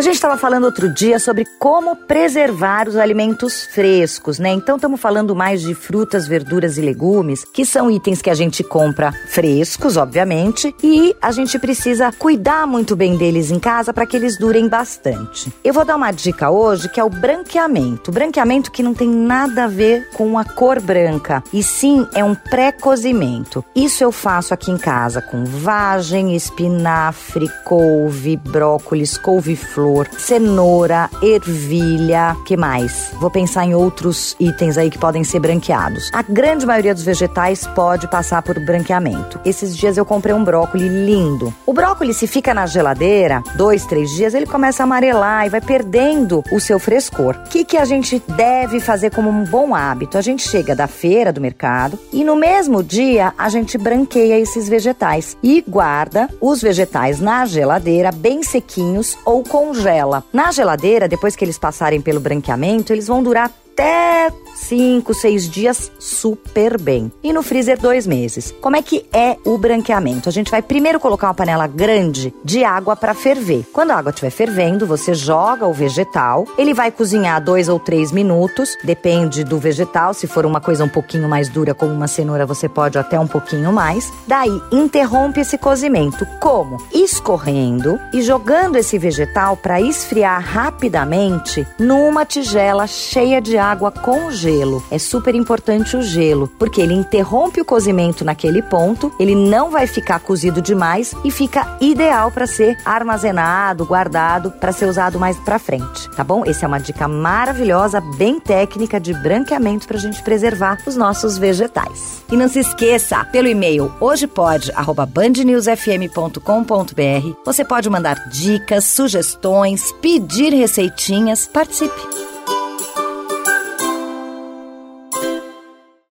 A gente estava falando outro dia sobre como preservar os alimentos frescos, né? Então estamos falando mais de frutas, verduras e legumes, que são itens que a gente compra frescos, obviamente, e a gente precisa cuidar muito bem deles em casa para que eles durem bastante. Eu vou dar uma dica hoje que é o branqueamento. Branqueamento que não tem nada a ver com a cor branca, e sim é um pré-cozimento. Isso eu faço aqui em casa com vagem, espinafre, couve, brócolis, couve-flor cenoura, ervilha, que mais? Vou pensar em outros itens aí que podem ser branqueados. A grande maioria dos vegetais pode passar por branqueamento. Esses dias eu comprei um brócolis lindo. O brócolis se fica na geladeira dois, três dias, ele começa a amarelar e vai perdendo o seu frescor. O que, que a gente deve fazer como um bom hábito? A gente chega da feira, do mercado, e no mesmo dia a gente branqueia esses vegetais e guarda os vegetais na geladeira bem sequinhos ou congela. Na geladeira, depois que eles passarem pelo branqueamento, eles vão durar até 5, 6 dias super bem. E no freezer, dois meses. Como é que é o branqueamento? A gente vai primeiro colocar uma panela grande de água para ferver. Quando a água estiver fervendo, você joga o vegetal. Ele vai cozinhar dois ou três minutos, depende do vegetal. Se for uma coisa um pouquinho mais dura, como uma cenoura, você pode até um pouquinho mais. Daí, interrompe esse cozimento. Como? Escorrendo e jogando esse vegetal para esfriar rapidamente numa tigela cheia de água com gelo. É super importante o gelo, porque ele interrompe o cozimento naquele ponto, ele não vai ficar cozido demais e fica ideal para ser armazenado, guardado, para ser usado mais para frente, tá bom? Essa é uma dica maravilhosa, bem técnica de branqueamento para a gente preservar os nossos vegetais. E não se esqueça, pelo e-mail hojepod@bandnewsfm.com.br, você pode mandar dicas, sugestões, pedir receitinhas, participe.